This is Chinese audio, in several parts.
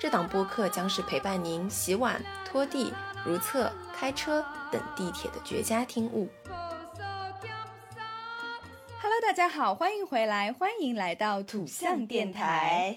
这档播客将是陪伴您洗碗、拖地、如厕、开车等地铁的绝佳听物。Hello，大家好，欢迎回来，欢迎来到土象电台。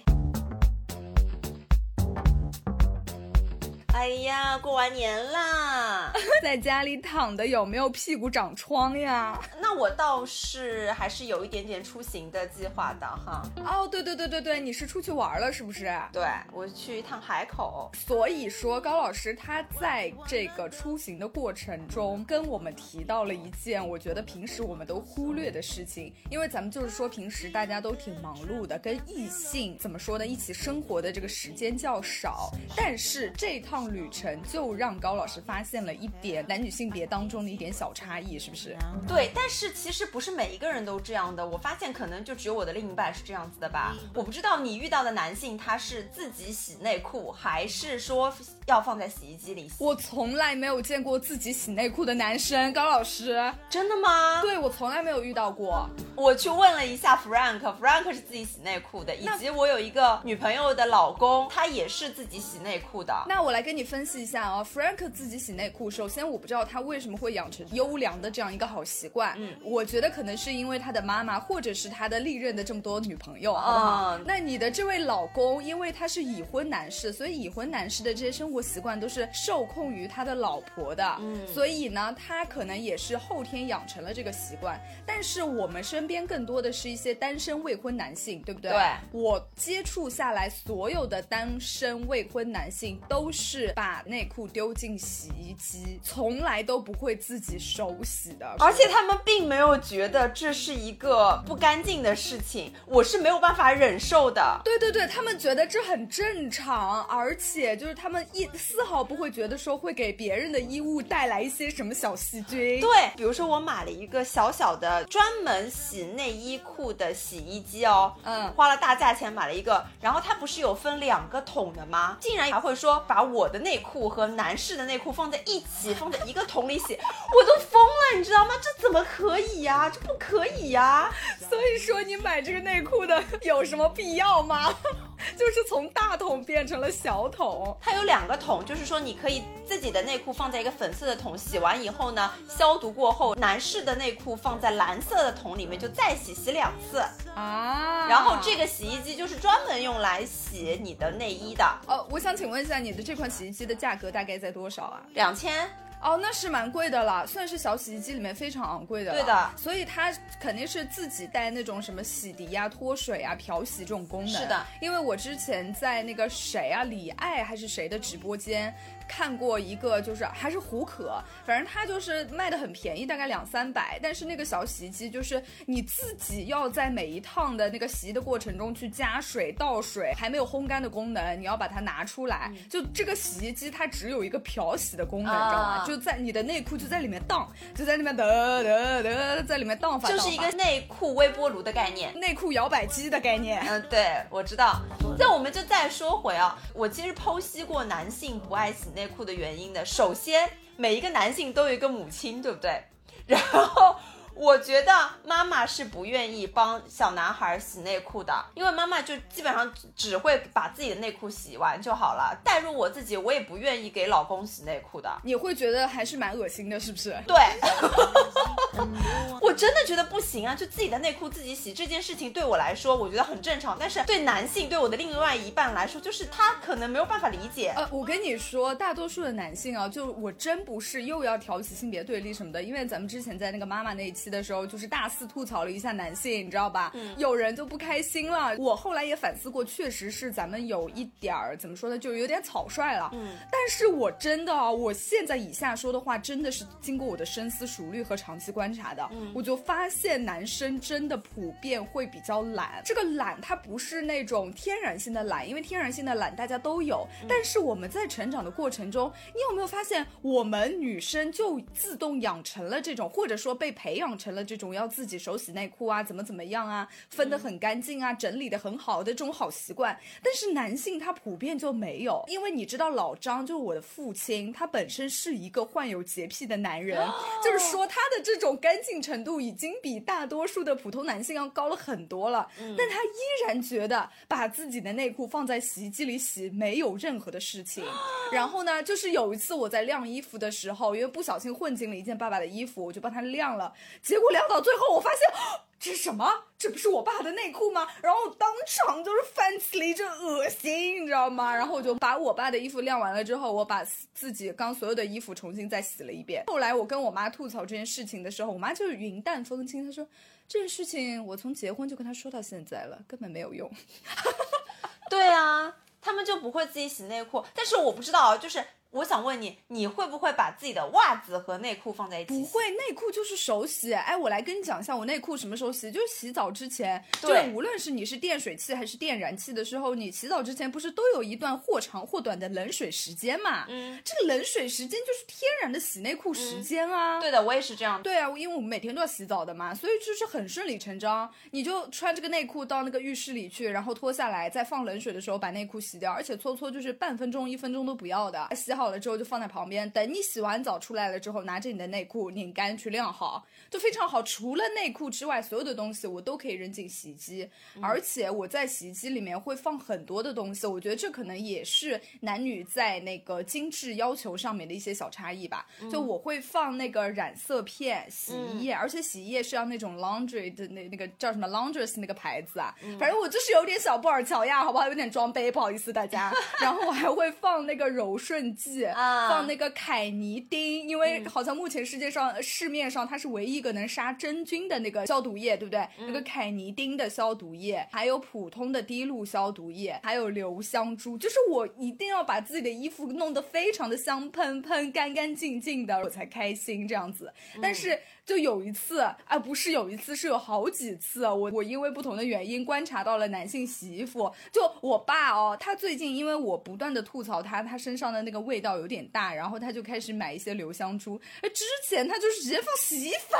哎呀，过完年啦，在家里躺的有没有屁股长疮呀？那我倒是还是有一点点出行的计划的哈。哦，对对对对对，你是出去玩了是不是？对，我去一趟海口。所以说高老师他在这个出行的过程中跟我们提到了一件我觉得平时我们都忽略的事情，因为咱们就是说平时大家都挺忙碌的，跟异性怎么说呢，一起生活的这个时间较少，但是这趟。旅程就让高老师发现了一点男女性别当中的一点小差异，是不是？对，但是其实不是每一个人都这样的。我发现可能就只有我的另一半是这样子的吧。我不知道你遇到的男性他是自己洗内裤，还是说要放在洗衣机里洗？我从来没有见过自己洗内裤的男生，高老师，真的吗？对，我从来没有遇到过。我去问了一下 Frank，Frank 是自己洗内裤的，以及我有一个女朋友的老公，他也是自己洗内裤的。那我来跟。你分析一下啊，Frank 自己洗内裤。首先，我不知道他为什么会养成优良的这样一个好习惯。嗯，我觉得可能是因为他的妈妈，或者是他的历任的这么多女朋友，好不好？那你的这位老公，因为他是已婚男士，所以已婚男士的这些生活习惯都是受控于他的老婆的。嗯，所以呢，他可能也是后天养成了这个习惯。但是我们身边更多的是一些单身未婚男性，对不对？对，我接触下来，所有的单身未婚男性都是。把内裤丢进洗衣机，从来都不会自己手洗的，而且他们并没有觉得这是一个不干净的事情，我是没有办法忍受的。对对对，他们觉得这很正常，而且就是他们一丝毫不会觉得说会给别人的衣物带来一些什么小细菌。对，比如说我买了一个小小的专门洗内衣裤的洗衣机哦，嗯，花了大价钱买了一个，然后它不是有分两个桶的吗？竟然还会说把我。内裤和男士的内裤放在一起，放在一个桶里洗，我都疯了，你知道吗？这怎么可以呀？这不可以呀！所以说，你买这个内裤的有什么必要吗？就是从大桶变成了小桶，它有两个桶，就是说你可以自己的内裤放在一个粉色的桶，洗完以后呢，消毒过后，男士的内裤放在蓝色的桶里面就再洗，洗两次啊。然后这个洗衣机就是专门用来洗你的内衣的。哦，我想请问一下，你的这款洗衣机的价格大概在多少啊？两千。哦，那是蛮贵的了，算是小洗衣机里面非常昂贵的。对的，所以它肯定是自己带那种什么洗涤呀、脱水啊、漂洗这种功能。是的，因为我之前在那个谁啊，李艾还是谁的直播间。看过一个，就是还是胡可，反正它就是卖的很便宜，大概两三百。但是那个小洗衣机就是你自己要在每一趟的那个洗的过程中去加水、倒水，还没有烘干的功能，你要把它拿出来。就这个洗衣机它只有一个漂洗的功能，你知道吗？就在你的内裤就在里面荡，就在那边得得得在里面荡法，就是一个内裤微波炉的概念，内裤摇摆机的概念。嗯，对，我知道。那我们就再说回啊，我其实剖析过男性不爱洗。内裤的原因呢？首先，每一个男性都有一个母亲，对不对？然后。我觉得妈妈是不愿意帮小男孩洗内裤的，因为妈妈就基本上只会把自己的内裤洗完就好了。代入我自己，我也不愿意给老公洗内裤的。你会觉得还是蛮恶心的，是不是？对，我真的觉得不行啊！就自己的内裤自己洗这件事情，对我来说我觉得很正常，但是对男性，对我的另外一半来说，就是他可能没有办法理解。呃，我跟你说，大多数的男性啊，就我真不是又要挑起性别对立什么的，因为咱们之前在那个妈妈那一期。的时候就是大肆吐槽了一下男性，你知道吧？嗯，有人就不开心了。我后来也反思过，确实是咱们有一点儿怎么说呢，就有点草率了。嗯，但是我真的啊，我现在以下说的话真的是经过我的深思熟虑和长期观。观察的，我就发现男生真的普遍会比较懒。这个懒它不是那种天然性的懒，因为天然性的懒大家都有。但是我们在成长的过程中，你有没有发现，我们女生就自动养成了这种，或者说被培养成了这种要自己手洗内裤啊，怎么怎么样啊，分得很干净啊，整理得很好的这种好习惯。但是男性他普遍就没有，因为你知道老张就是我的父亲，他本身是一个患有洁癖的男人，就是说他的这种干净程度已经比大多数的普通男性要高了很多了，但他依然觉得把自己的内裤放在洗衣机里洗没有任何的事情。然后呢，就是有一次我在晾衣服的时候，因为不小心混进了一件爸爸的衣服，我就帮他晾了，结果晾到最后，我发现。这是什么？这不是我爸的内裤吗？然后当场就是泛起了一阵恶心，你知道吗？然后我就把我爸的衣服晾完了之后，我把自己刚所有的衣服重新再洗了一遍。后来我跟我妈吐槽这件事情的时候，我妈就是云淡风轻，她说这件事情我从结婚就跟她说到现在了，根本没有用。对啊，他们就不会自己洗内裤，但是我不知道，就是。我想问你，你会不会把自己的袜子和内裤放在一起？不会，内裤就是手洗。哎，我来跟你讲一下，我内裤什么时候洗？就是洗澡之前。对，无论是你是电水器还是电燃气的时候，你洗澡之前不是都有一段或长或短的冷水时间嘛？嗯，这个冷水时间就是天然的洗内裤时间啊。对的，我也是这样。对啊，因为我们每天都要洗澡的嘛，所以就是很顺理成章。你就穿这个内裤到那个浴室里去，然后脱下来，在放冷水的时候把内裤洗掉，而且搓搓就是半分钟、一分钟都不要的。洗好。好了之后就放在旁边，等你洗完澡出来了之后，拿着你的内裤拧干去晾好，就非常好。除了内裤之外，所有的东西我都可以扔进洗衣机，而且我在洗衣机里面会放很多的东西。我觉得这可能也是男女在那个精致要求上面的一些小差异吧。就我会放那个染色片、洗衣液，而且洗衣液是要那种 laundry 的那那个叫什么 laundress 那个牌子啊。反正我就是有点小布尔乔亚，好不好？有点装杯，不好意思大家。然后我还会放那个柔顺剂。放那个凯尼丁，因为好像目前世界上市面上它是唯一一个能杀真菌的那个消毒液，对不对？那个凯尼丁的消毒液，还有普通的滴露消毒液，还有留香珠，就是我一定要把自己的衣服弄得非常的香喷喷、干干净净的，我才开心这样子。但是。就有一次，啊，不是有一次，是有好几次。我我因为不同的原因观察到了男性洗衣服。就我爸哦，他最近因为我不断的吐槽他，他身上的那个味道有点大，然后他就开始买一些留香珠。哎，之前他就是直接放洗衣粉，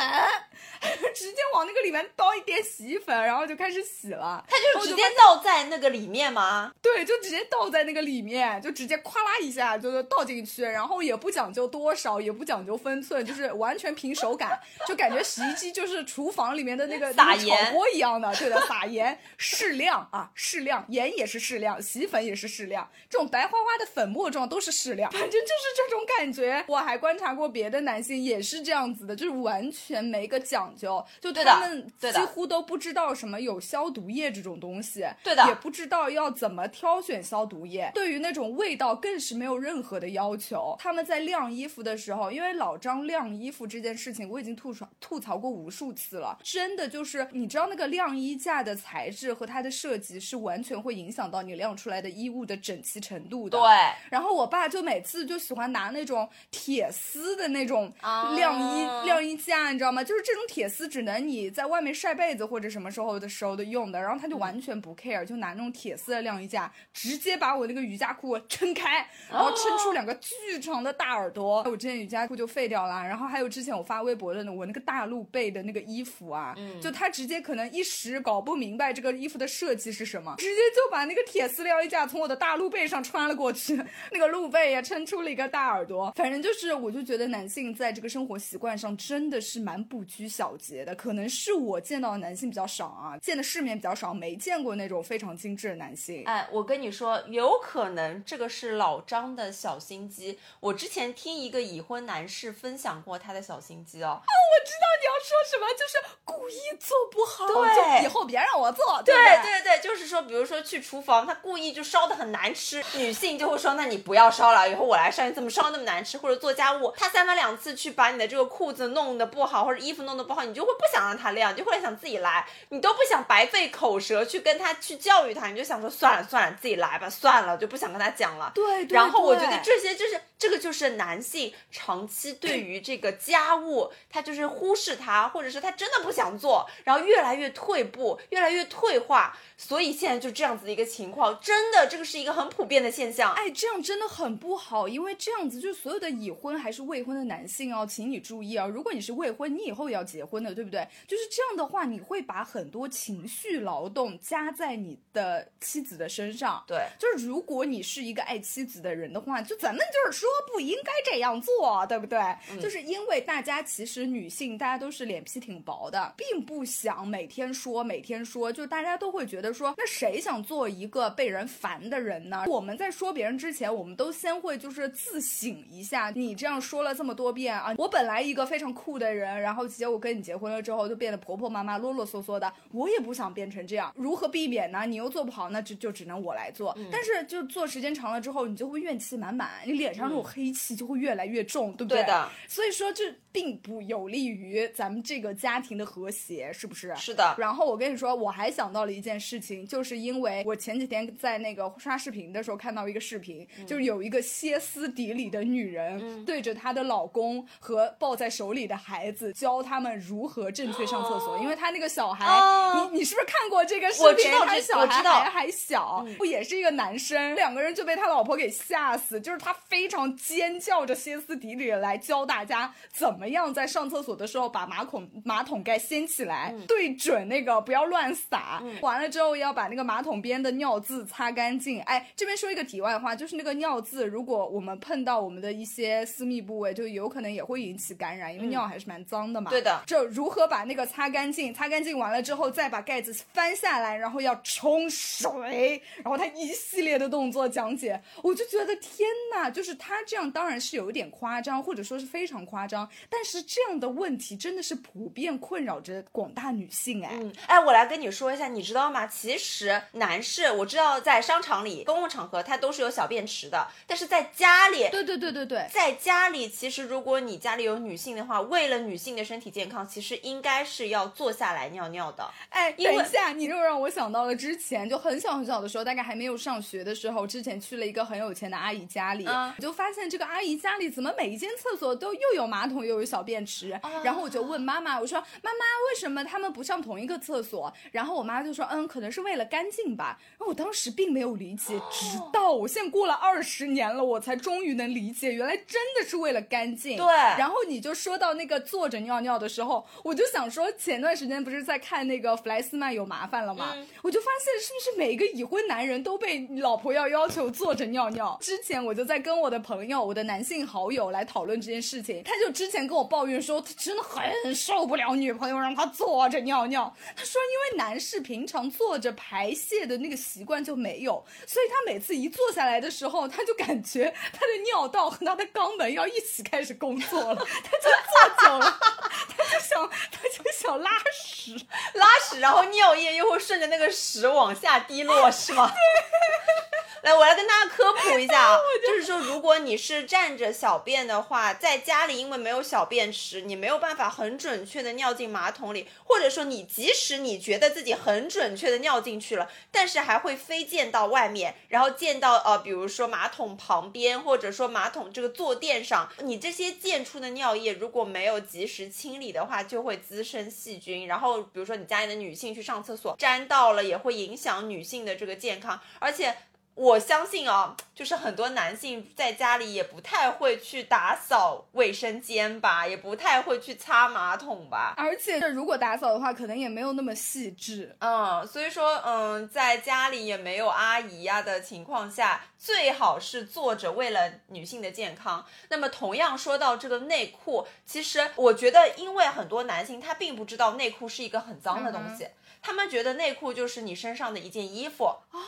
直接往那个里面倒一点洗衣粉，然后就开始洗了。他就直接倒在那个里面吗？对，就直接倒在那个里面，就直接咵啦一下就是倒进去，然后也不讲究多少，也不讲究分寸，就是完全凭手感。就感觉洗衣机就是厨房里面的那个撒炒锅一样的，对的，撒盐适量啊，适量，盐也是适量，洗衣粉也是适量，这种白花花的粉末状都是适量，反正就是这种感觉。我还观察过别的男性也是这样子的，就是完全没个讲究，就他们几乎都不知道什么有消毒液这种东西，对的，也不知道要怎么挑选消毒液，对于那种味道更是没有任何的要求。他们在晾衣服的时候，因为老张晾衣服这件事情，我已经吐槽。吐槽过无数次了，真的就是你知道那个晾衣架的材质和它的设计是完全会影响到你晾出来的衣物的整齐程度的。对。然后我爸就每次就喜欢拿那种铁丝的那种晾衣晾衣架，你知道吗？就是这种铁丝只能你在外面晒被子或者什么时候的时候的用的。然后他就完全不 care，就拿那种铁丝的晾衣架，直接把我那个瑜伽裤撑开，然后撑出两个巨长的大耳朵。我之前瑜伽裤就废掉了。然后还有之前我发微博的呢，我那个大。大露背的那个衣服啊，就他直接可能一时搞不明白这个衣服的设计是什么，直接就把那个铁丝晾衣架从我的大露背上穿了过去，那个露背也撑出了一个大耳朵。反正就是，我就觉得男性在这个生活习惯上真的是蛮不拘小节的，可能是我见到的男性比较少啊，见的世面比较少，没见过那种非常精致的男性。哎，我跟你说，有可能这个是老张的小心机。我之前听一个已婚男士分享过他的小心机哦。我知道你要说什么，就是故意做不好，对，以后别让我做。对对对，就是说，比如说去厨房，他故意就烧的很难吃，女性就会说，那你不要烧了，以后我来烧，你怎么烧那么难吃？或者做家务，他三番两次去把你的这个裤子弄得不好，或者衣服弄得不好，你就会不想让他晾，你就会想自己来，你都不想白费口舌去跟他去教育他，你就想说算了算了，自己来吧，算了，就不想跟他讲了。对，然后我觉得这些就是这个就是男性长期对于这个家务，他就是就是忽视他，或者是他真的不想做，然后越来越退步，越来越退化，所以现在就这样子的一个情况，真的这个是一个很普遍的现象。哎，这样真的很不好，因为这样子就是所有的已婚还是未婚的男性哦，请你注意啊，如果你是未婚，你以后也要结婚的，对不对？就是这样的话，你会把很多情绪劳动加在你的妻子的身上。对，就是如果你是一个爱妻子的人的话，就咱们就是说不应该这样做，对不对？就是因为大家其实女性大家都是脸皮挺薄的，并不想每天说每天说，就大家都会觉得说，那谁想做一个被人烦的人呢？我们在说别人之前，我们都先会就是自省一下，你这样说了这么多遍啊，我本来一个非常酷的人，然后结果跟你结婚了之后就变得婆婆妈妈啰啰嗦嗦的，我也不想变成这样，如何避免呢？你又做不好，那就就只能我来做。但是就做时间长了之后，你就会怨气满满，你脸上那种黑气就会越来越重，对不对？对的。所以说这并不有利于咱们这个家庭的和谐，是不是？是的。然后我跟你说，我还想到了一件事情，就是因为我前几天在那个刷视频的时候看到一个视频，就是有一个歇斯底里的女人对着她的老公和抱在手里的孩子教他们如何正确上厕所，因为她那个小孩，你你是不是看过这个视频？我知道，他小孩还还小，不也是一个男生，两个人就被他老婆给吓死，就是他非常尖叫着歇斯底里来教大家怎么样在上厕所的时候把马桶马桶盖掀起来，对准那个不要乱撒，完了之后要把那个马桶边的尿渍擦干净。哎，这边说一个题外话，就是那个尿渍，如果我们碰到我们的一些私密部位，就有可能也会引起感染，因为尿还是蛮脏的嘛。对的，就如何把那个擦干净，擦干净完了之后再把盖子翻下来，然后要冲水，然后他一系列的动作讲解，我就觉得天呐，就是他这样当然是有一点夸张，或者说是非常夸张，但是这样的问题真的是普遍困扰着广大女性哎。嗯，哎，我来跟你说一下，你知道吗？其实男士我知道在商场里、公共场合他都是有小便池的，但是在家里，对对对对对，在家里其实如果你家里有女性的话，为了女性的身体健康，其实应该是要坐下来尿尿的。哎，等一下，你又让我想到了之前就很小很小的时候，大概还没有上学的时候，之前去了一个很有钱的阿姨家里，我就发现这个阿姨家里怎么每一间厕所都又有马桶又有小便池，然后我就问妈妈，我说妈妈为什么他们不上同一个厕所？然后我妈就说，嗯，可能是为了干净吧。然后我当时并没有理解，直到我现在过了二十年了，我才终于能理解，原来真的是为了干净。对。然后你就说到那个坐着尿尿的时候，我就想说，前段时间不是在看那个弗莱斯曼有麻烦了吗？我就发现是不是每一个已婚男人都被老婆要要求坐着尿尿？之前我就在跟我的朋友、我的男性好友来讨论这件事情，他就之前跟我抱怨说，他真的很受不了女朋友让他坐着尿尿。他说，因为男士平常坐着排泄的那个习惯就没有，所以他每次一坐下来的时候，他就感觉他的尿道和他的肛门要一起开始工作了，他就坐久了，他就想，他就想拉屎，拉屎，然后尿液又会顺着那个屎往下滴落，是吗？来，我来跟大家科普一下啊，就是说，如果你是站着小便的话，在家里因为没有小便池，你没有办法很准确的尿进马桶里，或者说你即使你觉得自己很准确的尿进去了，但是还会飞溅到外面，然后溅到呃，比如说马桶旁边，或者说马桶这个坐垫上，你这些溅出的尿液如果没有及时清理的话，就会滋生细菌，然后比如说你家里的女性去上厕所沾到了，也会影响女性的这个健康，而且。我相信啊，就是很多男性在家里也不太会去打扫卫生间吧，也不太会去擦马桶吧。而且，如果打扫的话，可能也没有那么细致。嗯，所以说，嗯，在家里也没有阿姨呀的情况下，最好是坐着，为了女性的健康。那么，同样说到这个内裤，其实我觉得，因为很多男性他并不知道内裤是一个很脏的东西，他们觉得内裤就是你身上的一件衣服。哦。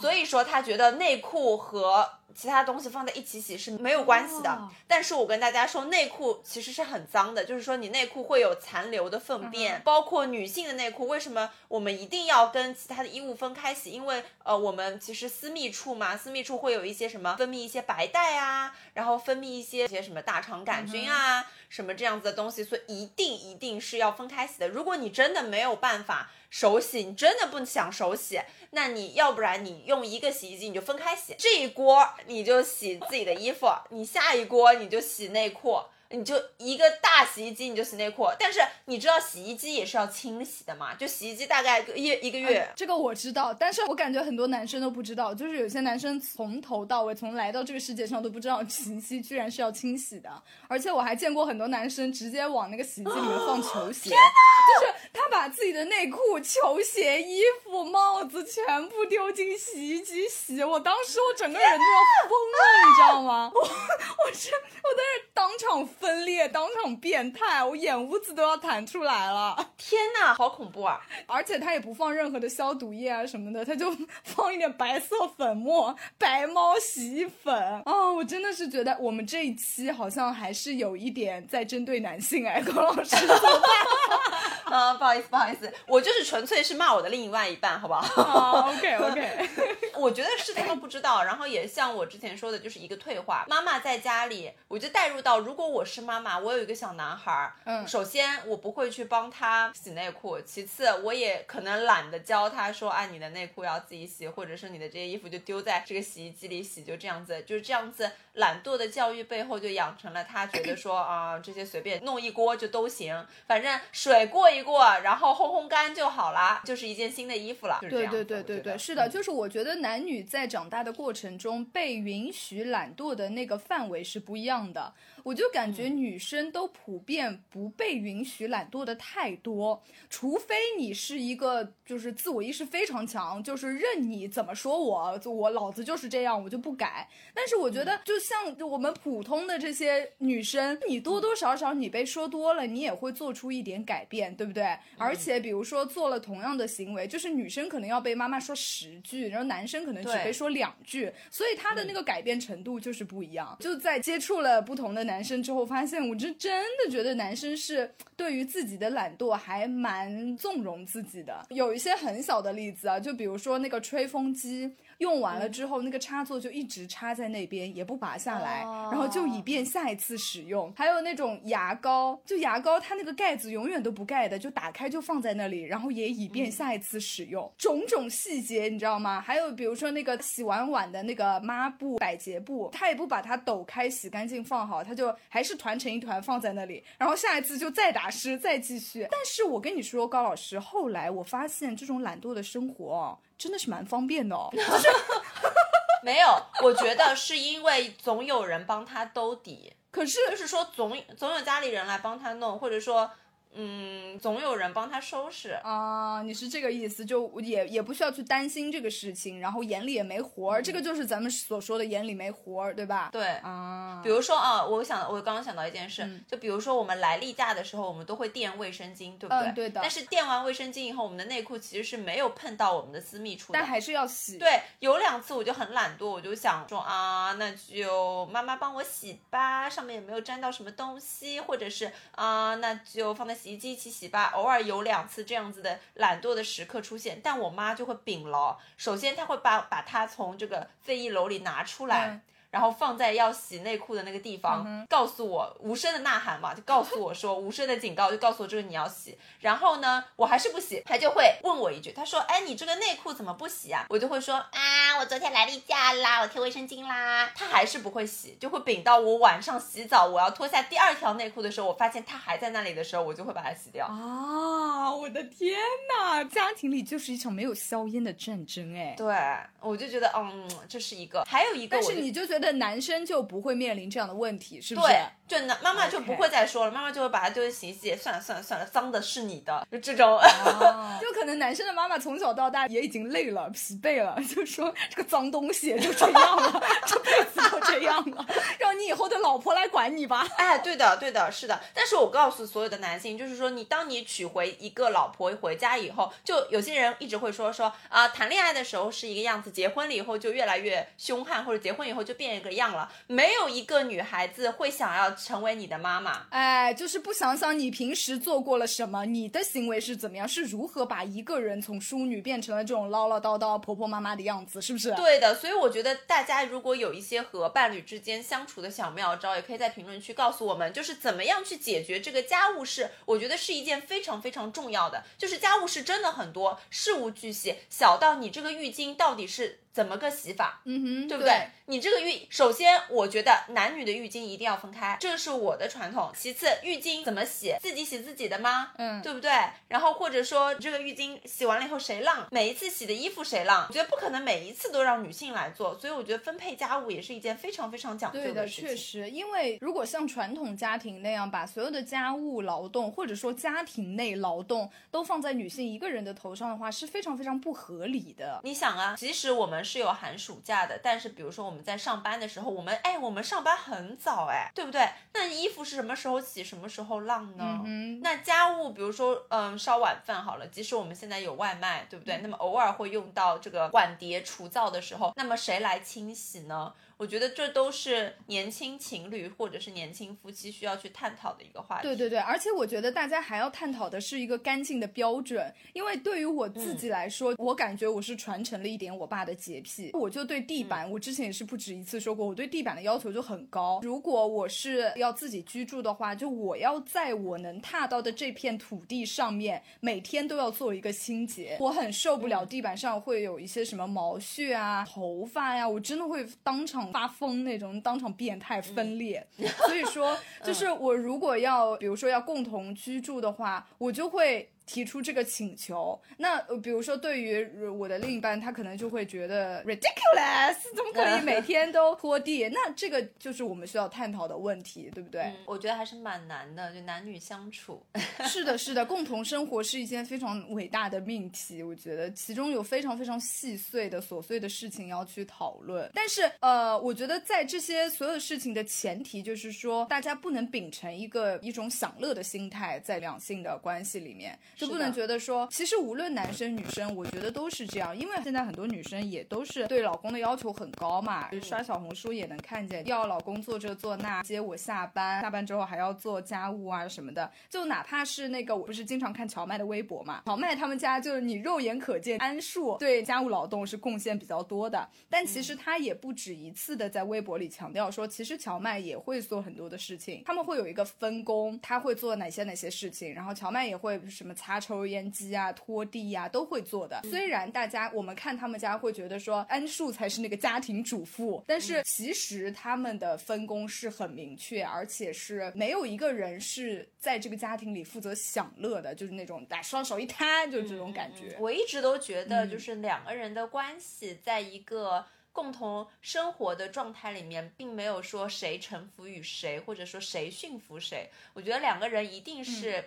所以说，他觉得内裤和其他东西放在一起洗是没有关系的。哦但是我跟大家说，内裤其实是很脏的，就是说你内裤会有残留的粪嗯便，包括女性的内裤，为什么我们一定要跟其他的衣物分开洗？因为呃，我们其实私密处嘛，私密处会有一些什么分泌一些白带啊，然后分泌一些一些什么大肠杆菌啊，什么这样子的东西，所以一定一定是要分开洗的。如果你真的没有办法手洗，你真的不想手洗，那你要不然你用一个洗衣机你就分开洗，这一锅你就洗自己的衣服，你下一锅你就洗内裤。你就一个大洗衣机，你就洗内裤，但是你知道洗衣机也是要清洗的嘛？就洗衣机大概一一个月，这个我知道，但是我感觉很多男生都不知道，就是有些男生从头到尾，从来到这个世界上都不知道洗衣机居然是要清洗的，而且我还见过很多男生直接往那个洗衣机里面放球鞋，就是他把自己的内裤、球鞋、衣服、帽子全部丢进洗衣机洗，我当时我整个人都要疯了，你知道吗？我我这我在这当场分裂，当场变态，我眼珠子都要弹出来了。天呐，好恐怖啊！而且他也不放任何的消毒液啊什么的，他就放一点白色粉末、白猫洗衣粉啊、我真的是觉得我们这一期好像还是有一点在针对男性哎，高老师 不好意思，不好意思，我就是纯粹是骂我的另外一半，好不好？啊？OK OK，我觉得是他们不知道，然后也像我之前说的，就是一个退化。妈妈在家里，我就带入到，如果我是妈妈，我有一个小男孩儿，嗯首先我不会去帮他洗内裤，其次我也可能懒得教他说，啊，你的内裤要自己洗，或者是你的这些衣服就丢在这个洗衣机里洗，就这样子，就是这样子懒惰的教育背后，就养成了他觉得说啊，这些随便弄一锅就都行，反正水过一过，然后烘烘干就好啦，就是一件新的衣服了。就是这对对对对对，是的，就是我觉得男男女在长大的过程中被允许懒惰的那个范围是不一样的。我就感觉女生都普遍不被允许懒惰的太多，除非你是一个就是自我意识非常强，就是任你怎么说我，就我老子就是这样，我就不改。但是我觉得，就像我们普通的这些女生，你多多少少你被说多了，你也会做出一点改变，对不对？而且比如说做了同样的行为，就是女生可能要被妈妈说十句，然后男生可能只对被说两句，所以他的那个改变程度就是不一样。就在接触了不同的男生之后，发现我这真的觉得男生是对于自己的懒惰还蛮纵容自己的。有一些很小的例子啊，就比如说那个吹风机。用完了之后，那个插座就一直插在那边，也不拔下来，哦然后就以便下一次使用。还有那种牙膏，就牙膏它那个盖子永远都不盖的，就打开就放在那里，然后也以便下一次使用。种种细节你知道吗？还有比如说那个洗完碗的那个抹布、百洁布，它也不把它抖开洗干净放好，它就还是团成一团放在那里，然后下一次就再打湿再继续。但是我跟你说，高老师，后来我发现这种懒惰的生活哦，真的是蛮方便的哦。没有，我觉得是因为总有人帮他兜底，可是就是说总总有家里人来帮他弄，或者说，嗯，总有人帮他收拾。啊、你是这个意思，就也也不需要去担心这个事情，然后眼里也没活儿，这个就是咱们所说的眼里没活儿，对吧？对，啊，比如说啊，我想我刚刚想到一件事，嗯就比如说我们来例假的时候，我们都会垫卫生巾，对不对？嗯对的但是垫完卫生巾以后，我们的内裤其实是没有碰到我们的私密处的。但还是要洗。对，有两次我就很懒惰，我就想说啊，那就妈妈帮我洗吧，上面也没有沾到什么东西，或者是啊，那就放在洗衣机一起洗吧。偶尔有两次这样子的懒惰的时刻出现，但我妈就会秉牢，首先她会把把它从这个废衣篓里拿出来。然后放在要洗内裤的那个地方，告诉我无声的呐喊嘛，就告诉我说无声的警告，就告诉我这个你要洗。然后呢，我还是不洗，他就会问我一句，他说：“哎，你这个内裤怎么不洗啊？”我就会说：“啊，我昨天来例假啦，我贴卫生巾啦。”他还是不会洗，就会禀到我晚上洗澡，我要脱下第二条内裤的时候，我发现他还在那里的时候，我就会把它洗掉。啊，我的天哪！家庭里就是一场没有硝烟的战争，哎。对，我就觉得，嗯，这是一个，还有一个但，是你就觉得男生就不会面临这样的问题，是不是？就那妈妈就不会再说了，妈妈就会把它丢进洗衣机，算了算了算了，脏的是你的，就这种。哦 就可能男生的妈妈从小到大也已经累了、疲惫了，就说这个脏东西就这样了，这辈子就这样了，让你以后的老婆来管管你吧。哎，对的，对的，是的。但是我告诉所有的男性，就是说，你当你娶回一个老婆回家以后，就有些人一直会说说啊，谈恋爱的时候是一个样子，结婚了以后就越来越凶悍，或者结婚以后就变一个样了。没有一个女孩子会想要成为你的妈妈。哎，就是不想想你平时做过了什么，你的行为是怎么样，是如何把一个人从淑女变成了这种唠唠叨叨、婆婆妈妈的样子，是不是？对的，所以我觉得大家如果有一些和伴侣之间相处的小妙招，也可以在评论区告诉我们，就是怎么样去解决这个家务事。我觉得是一件非常非常重要的，就是家务事真的很多，事无巨细，小到你这个浴巾到底是。怎么个洗法？嗯哼，对不对？你这个浴，首先我觉得男女的浴巾一定要分开，这个是我的传统。其次，浴巾怎么洗？自己洗自己的吗？嗯，对不对？然后或者说这个浴巾洗完了以后谁浪？每一次洗的衣服谁浪？我觉得不可能每一次都让女性来做，所以我觉得分配家务也是一件非常非常讲究的事情。确实，因为如果像传统家庭那样把所有的家务劳动或者说家庭内劳动都放在女性一个人的头上的话，是非常非常不合理的。你想啊，即使我们是有寒暑。假的，但是比如说我们在上班的时候，我们哎，我们上班很早哎，对不对？那衣服是什么时候洗，什么时候晾呢？那家务，比如说嗯，烧晚饭好了，即使我们现在有外卖，对不对？那么偶尔会用到这个碗碟除灶的时候，那么谁来清洗呢？我觉得这都是年轻情侣或者是年轻夫妻需要去探讨的一个话题。对对对，而且我觉得大家还要探讨的是一个干净的标准，因为对于我自己来说，我感觉我是传承了一点我爸的洁癖，我就对地板，我之前也是不止一次说过，我对地板的要求就很高。如果我是要自己居住的话，就我要在我能踏到的这片土地上面，每天都要做一个清洁。我很受不了地板上会有一些什么毛屑啊、头发呀，我真的会当场。发疯那种，当场变态分裂。所以说，就是我如果要，比如说要共同居住的话，我就会。提出这个请求，那比如说对于我的另一半，他可能就会觉得 ridiculous，怎么可以每天都拖地？那这个就是我们需要探讨的问题，对不对？我觉得还是蛮难的，就男女相处。是的，是的，共同生活是一件非常伟大的命题，我觉得其中有非常非常细碎的琐碎的事情要去讨论。但是，呃，我觉得在这些所有事情的前提，就是说大家不能秉承一个一种享乐的心态在两性的关系里面。就不能觉得说，其实无论男生女生，我觉得都是这样，因为现在很多女生也都是对老公的要求很高嘛，就刷小红书也能看见，要老公做这做那，接我下班，下班之后还要做家务啊什么的，就哪怕是那个，我不是经常看乔麦的微博嘛，乔麦他们家就是你肉眼可见，安树对家务劳动是贡献比较多的，但其实他也不止一次的在微博里强调说，其实乔麦也会做很多的事情，他们会有一个分工，他会做哪些哪些事情，然后乔麦也会什么。擦抽油烟机啊，拖地呀，都会做的。虽然大家我们看他们家会觉得说安树才是那个家庭主妇，但是其实他们的分工是很明确，而且是没有一个人是在这个家庭里负责享乐的，就是那种打双手一摊，就这种感觉。我一直都觉得，就是两个人的关系，在一个共同生活的状态里面，并没有说谁臣服于谁，或者说谁驯服谁。我觉得两个人一定是。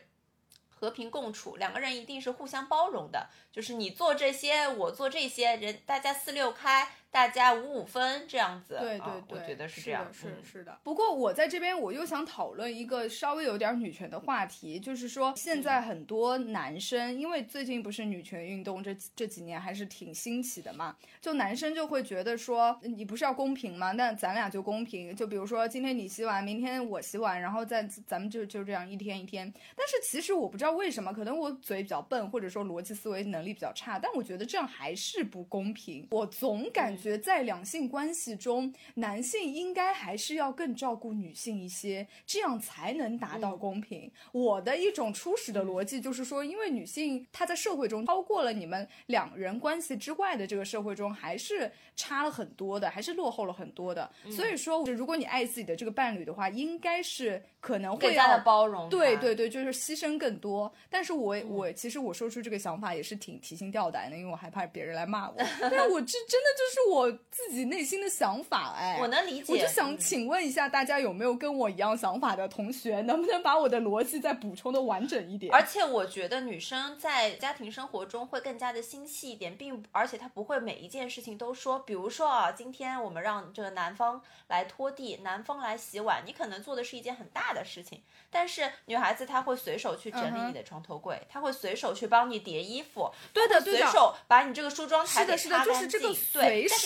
和平共处，两个人一定是互相包容的，就是你做这些，我做这些，人大家四六开。大家五五分这样子，对对对，我觉得是这样，是是的。不过我在这边我又想讨论一个稍微有点女权的话题，就是说现在很多男生，因为最近不是女权运动这这几年还是挺兴起的嘛，就男生就会觉得说你不是要公平吗？那咱俩就公平，就比如说今天你洗碗，明天我洗碗，然后再咱们就就这样一天一天。但是其实我不知道为什么，可能我嘴比较笨，或者说逻辑思维能力比较差，但我觉得这样还是不公平。我总感。觉在两性关系中，男性应该还是要更照顾女性一些，这样才能达到公平。我的一种初始的逻辑就是说，因为女性她在社会中超过了你们两人关系之外的这个社会中，还是差了很多的，还是落后了很多的。所以说，如果你爱自己的这个伴侣的话，应该是可能会更加的包容。对对对，就是牺牲更多。但是我我其实我说出这个想法也是挺提心吊胆的，因为我害怕别人来骂我。但我这真的就是。我自己内心的想法，哎，我能理解。我就想请问一下，大家有没有跟我一样想法的同学，能不能把我的逻辑再补充的完整一点？而且我觉得女生在家庭生活中会更加的心细一点，并而且她不会每一件事情都说，比如说啊，今天我们让这个男方来拖地，男方来洗碗，你可能做的是一件很大的事情，但是女孩子她会随手去整理你的床头柜，她会随手去帮你叠衣服，对的，随手把你这个梳妆台给擦干净，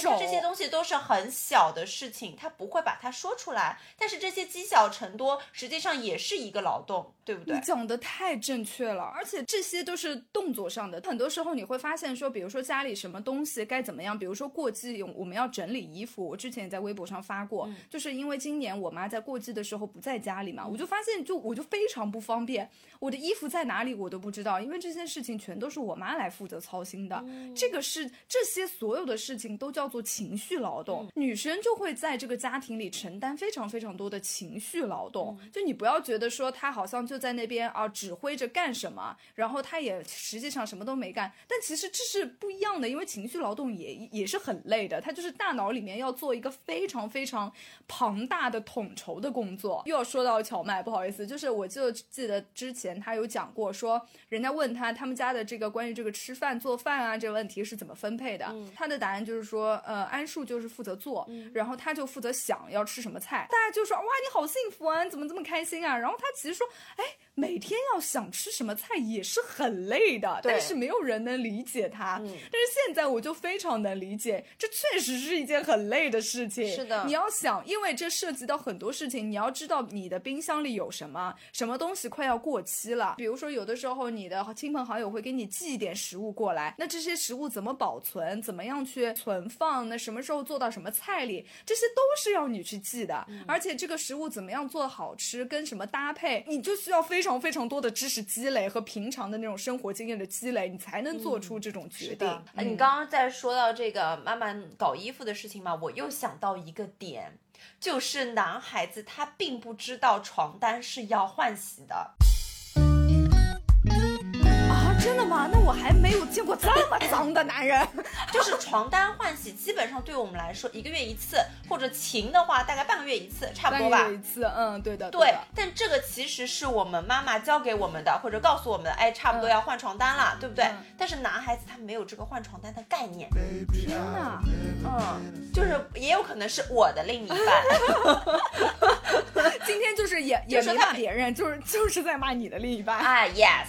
是这些东西都是很小的事情，他不会把它说出来，但是这些积小成多，实际上也是一个劳动，对不对？你讲的太正确了，而且这些都是动作上的，很多时候你会发现说，比如说家里什么东西该怎么样，比如说过季我们要整理衣服，我之前也在微博上发过，就是因为今年我妈在过季的时候不在家里嘛，我就发现就我就非常不方便，我的衣服在哪里我都不知道，因为这件事情全都是我妈来负责操心的，这个是这些所有的事情都叫做情绪劳动，女生就会在这个家庭里承担非常非常多的情绪劳动，就你不要觉得说她好像就在那边啊指挥着干什么，然后她也实际上什么都没干，但其实这是不一样的，因为情绪劳动也也是很累的，她就是大脑里面要做一个非常非常庞大的统筹的工作。又要说到荞麦，不好意思，就是我就记得之前他有讲过，说人家问他他们家的这个关于这个吃饭做饭啊这个问题是怎么分配的，他的答案就是说，呃，安树就是负责做，然后他就负责想要吃什么菜，大家就说哇你好幸福啊，你怎么这么开心啊？然后他其实说，哎。每天要想吃什么菜也是很累的，但是没有人能理解他。但是现在我就非常能理解，这确实是一件很累的事情。是的，你要想，因为这涉及到很多事情，你要知道你的冰箱里有什么，什么东西快要过期了。比如说，有的时候你的亲朋好友会给你寄一点食物过来，那这些食物怎么保存，怎么样去存放，那什么时候做到什么菜里，这些都是要你去记的。而且这个食物怎么样做好吃，跟什么搭配，你就需要非。非常非常多的知识积累和平常的那种生活经验的积累，你才能做出这种决定。你刚刚在说到这个妈妈搞衣服的事情嘛，我又想到一个点，就是男孩子他并不知道床单是要换洗的。真的吗？那我还没有见过这么脏的男人。就是床单换洗，基本上对我们来说，一个月一次，或者勤的话，大概半个月一次，差不多吧。一次，嗯，对的。对，但这个其实是我们妈妈教给我们的，或者告诉我们的，哎，差不多要换床单了，对不对？但是男孩子他没有这个换床单的概念。天哪，嗯，就是也有可能是我的另一半。今天就是也 也没骂别人，就是就是在骂你的另一半。啊，yes，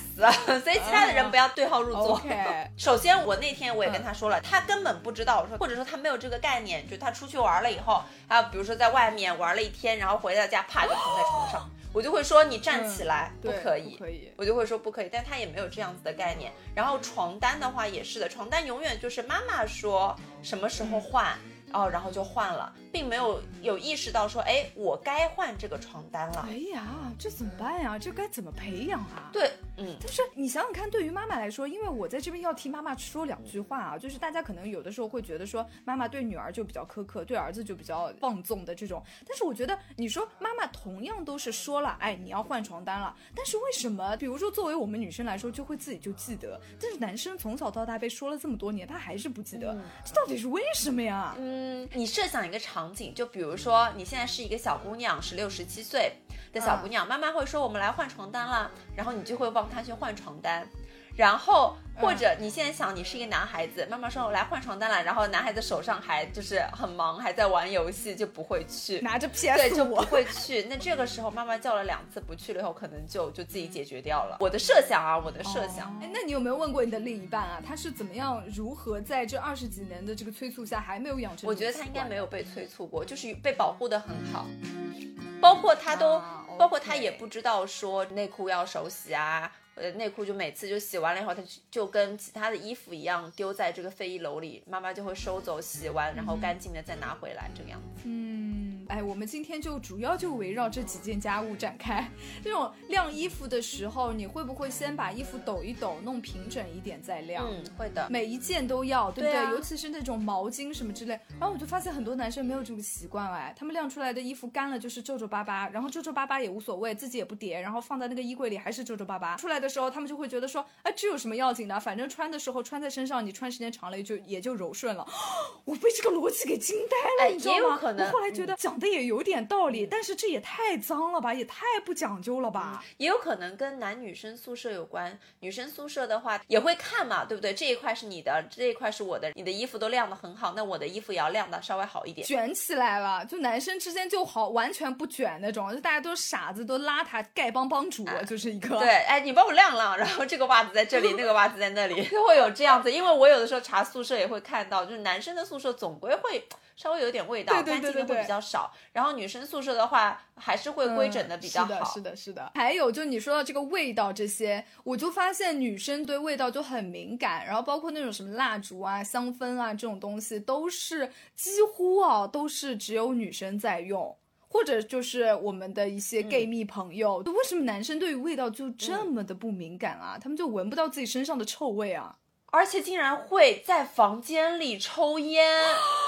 所以其他的人。不要对号入座。首先我那天我也跟他说了，他根本不知道，说或者说他没有这个概念，就他出去玩了以后，还有比如说在外面玩了一天，然后回到家啪就躺在床上，我就会说你站起来，不可以，可以，我就会说不可以，但他也没有这样子的概念。然后床单的话也是的，床单永远就是妈妈说什么时候换。哦，然后就换了，并没有有意识到说，哎，我该换这个床单了。哎呀，这怎么办呀？这该怎么培养啊？对，嗯，但是你想想看，对于妈妈来说，因为我在这边要替妈妈说两句话啊，就是大家可能有的时候会觉得说，妈妈对女儿就比较苛刻，对儿子就比较放纵的这种。但是我觉得，你说妈妈同样都是说了，哎，你要换床单了，但是为什么，比如说作为我们女生来说，就会自己就记得，但是男生从小到大被说了这么多年，他还是不记得，这到底是为什么呀？嗯。嗯，你设想一个场景，就比如说你现在是一个小姑娘，十六、十七岁的小姑娘，妈妈会说我们来换床单了，然后你就会帮她去换床单，然后。或者你现在想你是一个男孩子，妈妈说我来换床单了，然后男孩子手上还就是很忙，还在玩游戏，就不会去拿着 PS，对，就不会去。那这个时候妈妈叫了两次不去了以后，可能就就自己解决掉了。我的设想啊，我的设想。哎，那你有没有问过你的另一半啊？他是怎么样如何在这二十几年的这个催促下还没有养成？我觉得他应该没有被催促过，就是被保护的很好，包括他都，包括他也不知道说内裤要手洗啊。呃，内裤就每次就洗完了以后，它就跟其他的衣服一样丢在这个废衣篓里，妈妈就会收走，洗完然后干净的再拿回来，这个样子。嗯。哎，我们今天就主要就围绕这几件家务展开。这种晾衣服的时候，你会不会先把衣服抖一抖，弄平整一点再晾？嗯，会的。每一件都要，对不对？对啊尤其是那种毛巾什么之类。然后我就发现很多男生没有这个习惯，哎，他们晾出来的衣服干了就是皱皱巴巴，然后皱皱巴巴也无所谓，自己也不叠，然后放在那个衣柜里还是皱皱巴巴。出来的时候，他们就会觉得说，哎，这有什么要紧的？反正穿的时候穿在身上，你穿时间长了也就也就柔顺了。我被这个逻辑给惊呆了，哎你知道吗？也有可能嗯我后来觉得讲的也有点道理，但是这也太脏了吧，也太不讲究了吧。也有可能跟男女生宿舍有关。女生宿舍的话也会看嘛，对不对？这一块是你的，这一块是我的，你的衣服都晾得很好，那我的衣服也要晾得稍微好一点。卷起来了，就男生之间就好，完全不卷那种，就大家都是傻子，都邋遢，丐帮帮主，就是一个。对，哎，你帮我晾晾，然后这个袜子在这里，那个袜子在那里，就会有这样子。因为我有的时候查宿舍也会看到，就是男生的宿舍总归会稍微有点味道，对对对干净的会比较少。然后女生宿舍的话，还是会规整的比较好。嗯是的，是的，是的。还有就你说到这个味道这些，我就发现女生对味道就很敏感，然后包括那种什么蜡烛啊、香氛啊这种东西，都是几乎啊都是只有女生在用。或者就是我们的一些嗯 gay 蜜朋友，为什么男生对于味道就这么的不敏感啊？他们就闻不到自己身上的臭味啊？而且竟然会在房间里抽烟，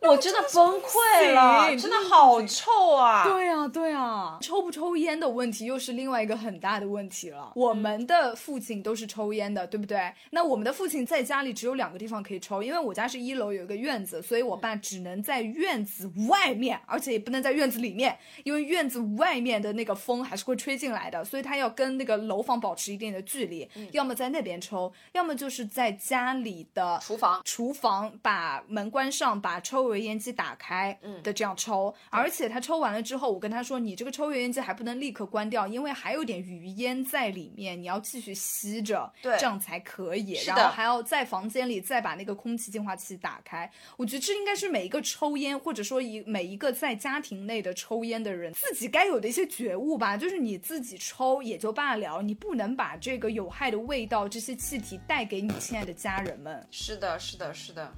我真的崩溃了，真的好臭啊！对啊，对啊，抽不抽烟的问题又是另外一个很大的问题了。我们的父亲都是抽烟的，对不对？那我们的父亲在家里只有两个地方可以抽，因为我家是一楼有一个院子，所以我爸只能在院子外面，而且也不能在院子里面，因为院子外面的那个风还是会吹进来的，所以他要跟那个楼房保持一定的距离，要么在那边抽，要么就是在家里的厨房厨房把门关上，把抽油烟机打开嗯的这样抽，而且他抽完了之后，我跟他说，你这个抽油烟机还不能立刻关掉，因为还有点余烟在里面，你要继续吸着，对这样才可以。然后还要在房间里再把那个空气净化器打开。我觉得这应该是每一个抽烟，或者说一每一个在家庭内的抽烟的人自己该有的一些觉悟吧。就是你自己抽也就罢了，你不能把这个有害的味道、这些气体带给你亲爱的家人们。是的，是的，是的。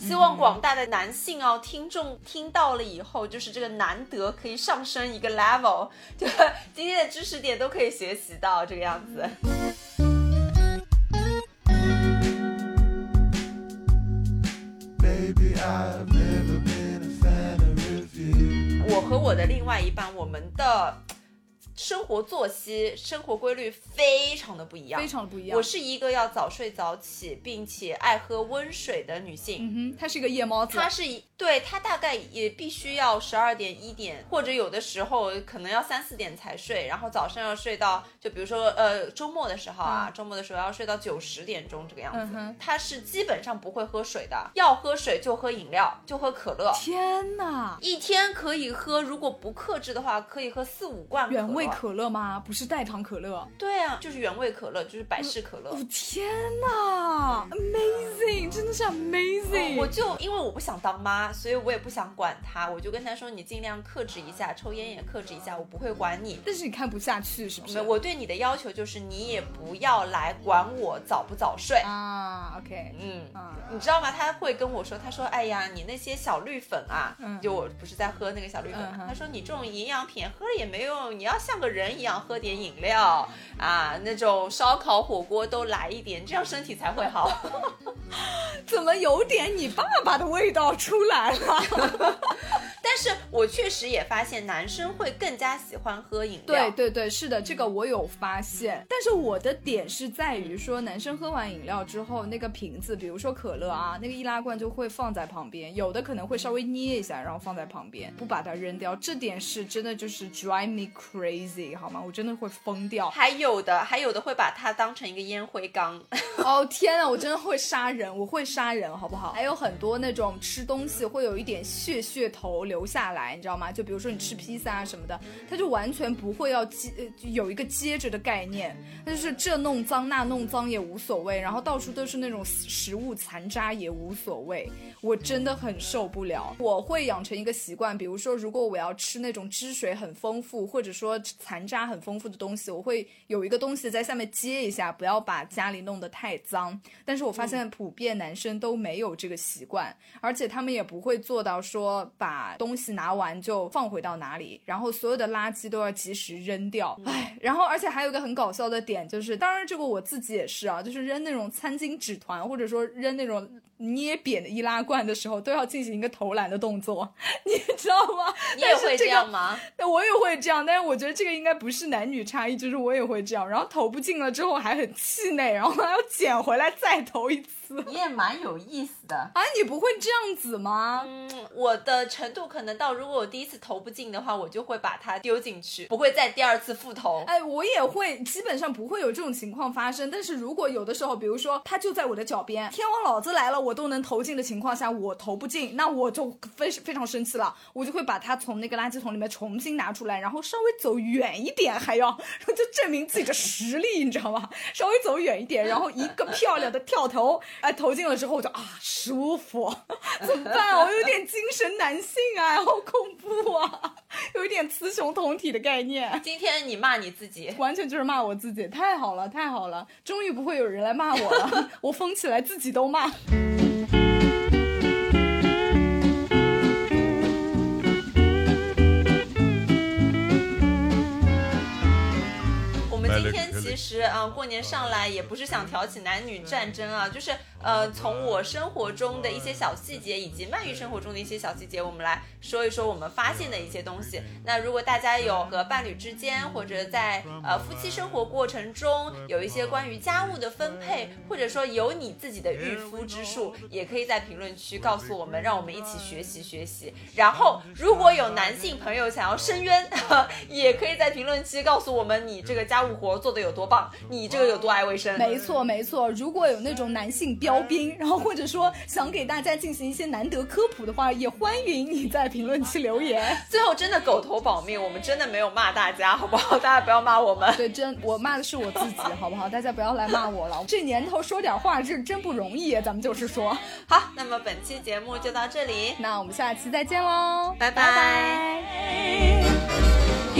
希望广大的男性哦，听众听到了以后，就是这个难得可以上升一个 level，就今天的知识点都可以学习到这个样子。Baby, I've never been a fan of review. 我和我的另外一半，我们的生活作息、生活规律非常的不一样，非常的不一样。我是一个要早睡早起，并且爱喝温水的女性。嗯哼，她是一个夜猫子，她是一对她大概也必须要十二点一点，或者有的时候可能要三四点才睡，然后早上要睡到就比如说呃周末的时候啊，嗯周末的时候要睡到九十点钟这个样子。嗯哼她是基本上不会喝水的，要喝水就喝饮料，就喝可乐。天哪！一天可以喝，如果不克制的话，可以喝四五罐可乐原味。可乐吗？不是代糖可乐。对啊，就是原味可乐，就是百事可乐。哦天哪，amazing，真的是 amazing。我就因为我不想当妈，所以我也不想管他，我就跟他说：“你尽量克制一下，抽烟也克制一下，我不会管你。但是你看不下去是不是？我对你的要求就是，你也不要来管我早不早睡。啊，OK，嗯，啊，你知道吗？他会跟我说，他说：“哎呀，你那些小绿粉啊，嗯就我不是在喝那个小绿粉嘛，嗯他说你这种营养品喝了也没用，你要像个人一样喝点饮料啊，那种烧烤火锅都来一点，这样身体才会好。怎么有点你爸爸的味道出来了？但是我确实也发现，男生会更加喜欢喝饮料。对对对，是的，这个我有发现。但是我的点是在于说，男生喝完饮料之后，那个瓶子，比如说可乐啊，那个易拉罐就会放在旁边，有的可能会稍微捏一下，然后放在旁边，不把它扔掉。这点是真的就是 drive me crazy，好吗？我真的会疯掉。还有的，还有的会把它当成一个烟灰缸。哦天啊，我真的会杀人，我会杀人，好不好？还有很多那种吃东西会有一点血血头留下来，你知道吗？就比如说你吃披萨啊什么的，它就完全不会要接呃有一个接着的概念，它就是这弄脏那弄脏也无所谓，然后到处都是那种食物残渣也无所谓，我真的很受不了。我会养成一个习惯，比如说如果我要吃那种汁水很丰富或者说残渣很丰富的东西，我会有一个东西在下面接一下，不要把家里弄得太脏。但是我发现普遍男生都没有这个习惯，而且他们也不会做到说把东东西拿完就放回到哪里，然后所有的垃圾都要及时扔掉。唉，然后而且还有一个很搞笑的点就是，当然这个我自己也是啊，就是扔那种餐巾纸团或者说扔那种捏扁的易拉罐的时候，都要进行一个投篮的动作，你知道吗？你也会这样吗？那，我也会这样，但是我觉得这个应该不是男女差异，就是我也会这样，然后投不进了之后还很气馁，然后还要捡回来再投一次。你也蛮有意思的。啊，你不会这样子吗？嗯，我的程度可能到，如果我第一次投不进的话，我就会把它丢进去，不会再第二次复投。哎，我也会，基本上不会有这种情况发生。但是如果有的时候，比如说他就在我的脚边，天王老子来了，我都能投进的情况下，我投不进，那我就非非常生气了，我就会把它从那个垃圾桶里面重新拿出来，然后稍微走远一点，还要 就证明自己的实力，你知道吗？稍微走远一点，然后一个漂亮的跳投，哎，投进了之后我就啊舒服，怎么办啊？我有点精神男性啊，好恐怖啊，有一点雌雄同体的概念。今天你骂你自己，完全就是骂我自己，太好了，太好了，终于不会有人来骂我了，我疯起来自己都骂。今天其实啊、呃过年上来也不是想挑起男女战争啊，就是呃，从我生活中的一些小细节，以及曼玉生活中的一些小细节，我们来说一说我们发现的一些东西。那如果大家有和伴侣之间，或者在呃夫妻生活过程中有一些关于家务的分配，或者说有你自己的御夫之术，也可以在评论区告诉我们，让我们一起学习学习。然后，如果有男性朋友想要申冤，也可以在评论区告诉我们你这个家务活做的有多棒，你这个有多爱卫生。没错，没错。如果有那种男性标兵，然后或者说想给大家进行一些难得科普的话，也欢迎你在评论区留言。最后真的狗头保命，我们真的没有骂大家，好不好？大家不要骂我们。对，真我骂的是我自己，好不好？大家不要来骂我了。这年头说点话是真不容易，咱们就是说。好，那么本期节目就到这里，那我们下期再见喽，拜拜拜拜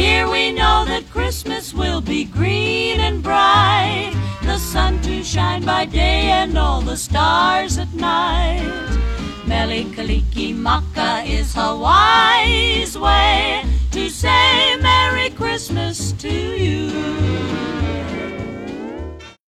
Here we know that Christmas will be green and bright, the sun to shine by day and all the stars at night. Melikaliki Maka is Hawaii's way to say Merry Christmas to you.